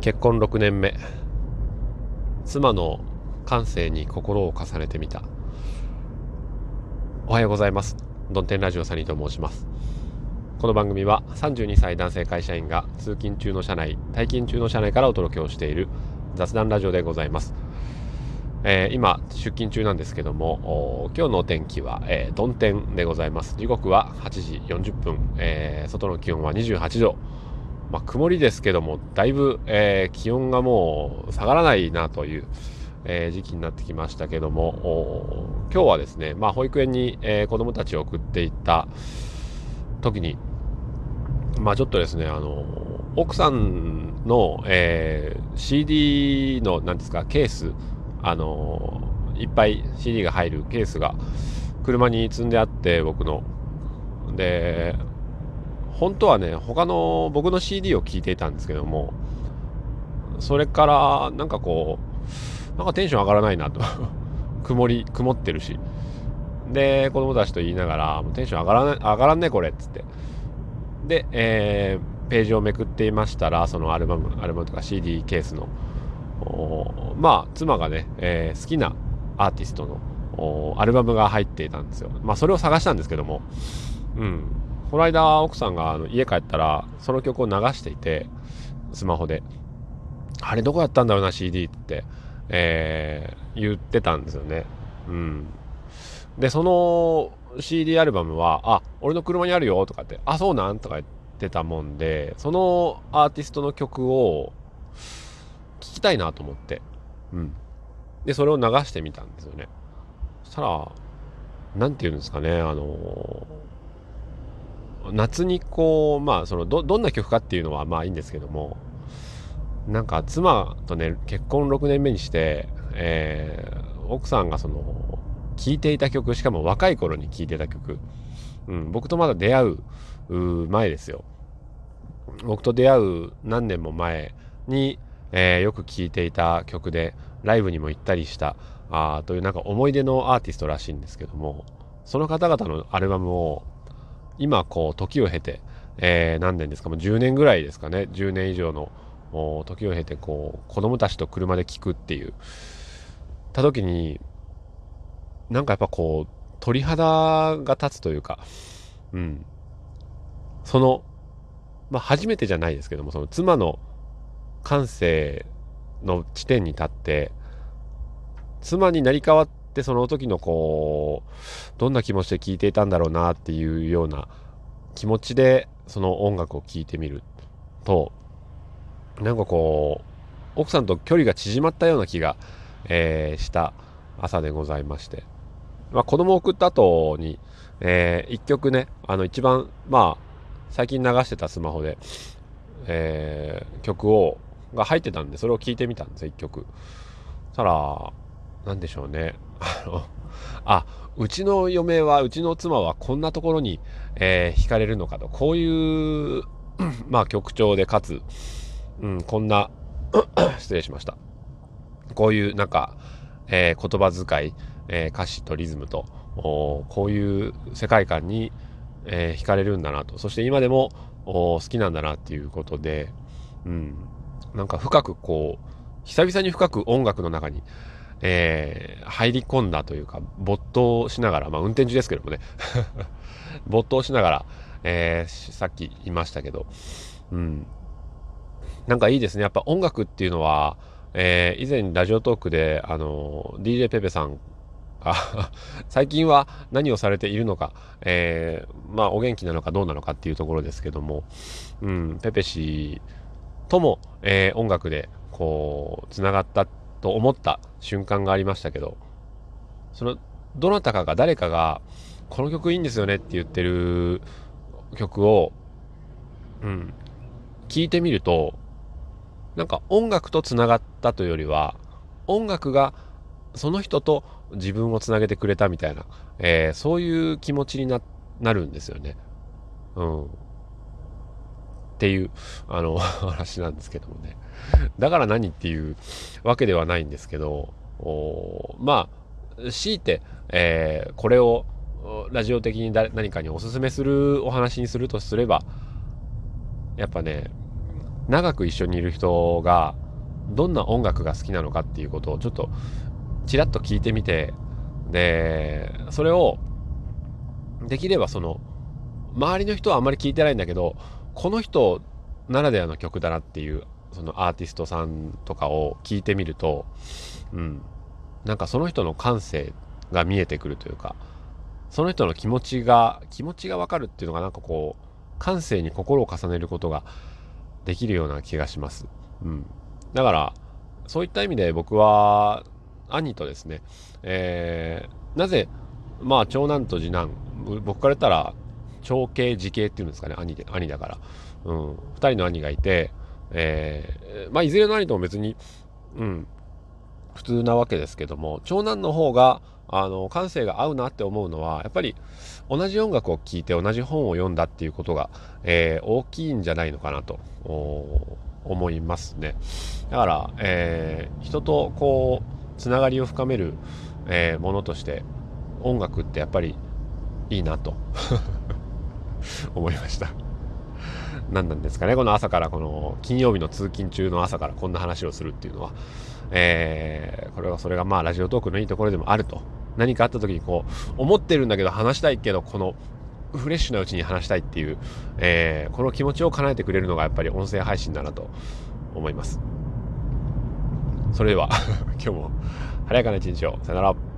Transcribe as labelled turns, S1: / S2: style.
S1: 結婚6年目。妻の感性に心を重ねてみた。おはようございます。ドンテンラジオサニーと申します。この番組は32歳男性会社員が通勤中の車内退勤中の車内からお届けをしている雑談ラジオでございます。えー、今出勤中なんですけども今日のお天気は、えー、曇天でございます。時刻は8時40分、えー、外の気温は28度。まあ、曇りですけども、だいぶ、えー、気温がもう下がらないなという、えー、時期になってきましたけども、今日はですね、まあ、保育園に、えー、子供たちを送っていった時に、まあ、ちょっとですね、あの、奥さんの、えー、CD の、なんですか、ケース、あの、いっぱい CD が入るケースが車に積んであって、僕の。で、本当はね、他の僕の CD を聴いていたんですけども、それからなんかこう、なんかテンション上がらないなと。曇り、曇ってるし。で、子供たちと言いながら、もテンション上がらない、上がらんねこれっつって。で、えー、ページをめくっていましたら、そのアルバム、アルバムとか CD ケースの、まあ、妻がね、えー、好きなアーティストのアルバムが入っていたんですよ。まあ、それを探したんですけども、うん。この間奥さんがあの家帰ったらその曲を流していてスマホで。あれどこやったんだろうな CD って、えー、言ってたんですよね。うん。でその CD アルバムは「あ俺の車にあるよ」とかって「あそうなん?」とか言ってたもんでそのアーティストの曲を聴きたいなと思って。うん。でそれを流してみたんですよね。そしたら何て言うんですかねあのー夏にこうまあそのどどんな曲かっていうのはまあいいんですけどもなんか妻とね結婚6年目にして、えー、奥さんがその聴いていた曲しかも若い頃に聴いてた曲、うん、僕とまだ出会う前ですよ。僕と出会う何年も前に、えー、よく聴いていた曲でライブにも行ったりしたあというなんか思い出のアーティストらしいんですけどもその方々のアルバムを今こう時を経て、えー、何年ですか？もう10年ぐらいですかね。10年以上の時を経てこう子供たちと車で聞くっていう。た時になんかやっぱこう鳥肌が立つというかうん。そのまあ初めてじゃないですけどもその妻の感性の地点に立って妻になり変わってでその時のこうどんな気持ちで聴いていたんだろうなっていうような気持ちでその音楽を聴いてみるとなんかこう奥さんと距離が縮まったような気が、えー、した朝でございまして、まあ、子供を送った後に、えー、一曲ねあの一番まあ最近流してたスマホで、えー、曲をが入ってたんでそれを聴いてみたんですよ一曲。たら何でしょうね。あの、あ、うちの嫁は、うちの妻はこんなところに、えー、惹かれるのかと、こういう、まあ曲調で、かつ、うん、こんな 失礼しました。こういうなんか、えー、言葉遣い、えー、歌詞とリズムと、こういう世界観に、えー、惹かれるんだなと。そして今でも好きなんだなっていうことで、うん、なんか深くこう、久々に深く音楽の中に、えー、入り込んだというか、没頭しながら、まあ運転中ですけどもね 没頭しながら、えー、さっき言いましたけど、うん。なんかいいですね。やっぱ音楽っていうのは、えー、以前ラジオトークで、あの、DJ ペペさんが 最近は何をされているのか、えー、まあお元気なのかどうなのかっていうところですけども、うん、ペペ氏とも、えー、音楽でこう、つながったっと思った瞬間がありましたけど、その、どなたかが誰かが、この曲いいんですよねって言ってる曲を、うん、聞いてみると、なんか音楽と繋がったというよりは、音楽がその人と自分をつなげてくれたみたいな、えー、そういう気持ちにななるんですよね。うん。っていう、あの、話なんですけどもね。だから何っていうわけではないんですけど、まあ、強いて、えー、これをラジオ的に何かにおすすめするお話にするとすれば、やっぱね、長く一緒にいる人がどんな音楽が好きなのかっていうことをちょっとちらっと聞いてみてでそれをできればその周りの人はあんまり聞いてないんだけどこの人ならではの曲だなっていうそのアーティストさんとかを聞いてみると、うん、なんかその人の感性が見えてくるというかその人の気持ちが気持ちが分かるっていうのがなんかこう感性に心を重ねることができるような気がします。うん、だからそういった意味で僕は兄とですね、えー、なぜまあ長男と次男僕から言ったら長兄次兄っていうんですかね兄で兄だから、うん、2人の兄がいて、えー、まあいずれの兄とも別に、うん、普通なわけですけども長男の方があの感性が合うなって思うのはやっぱり同じ音楽を聴いて同じ本を読んだっていうことが、えー、大きいんじゃないのかなと思いますね。だから、えー、人とこうつながりを深める、えー、ものとして音楽ってやっぱりいいなと。思いました。何なんですかね。この朝からこの金曜日の通勤中の朝からこんな話をするっていうのは、えー、これはそれがまあラジオトークのいいところでもあると。何かあった時にこう思ってるんだけど話したいけどこのフレッシュなうちに話したいっていう、えー、この気持ちを叶えてくれるのがやっぱり音声配信だなと思います。それでは 今日も晴れやかな一日を。さよなら。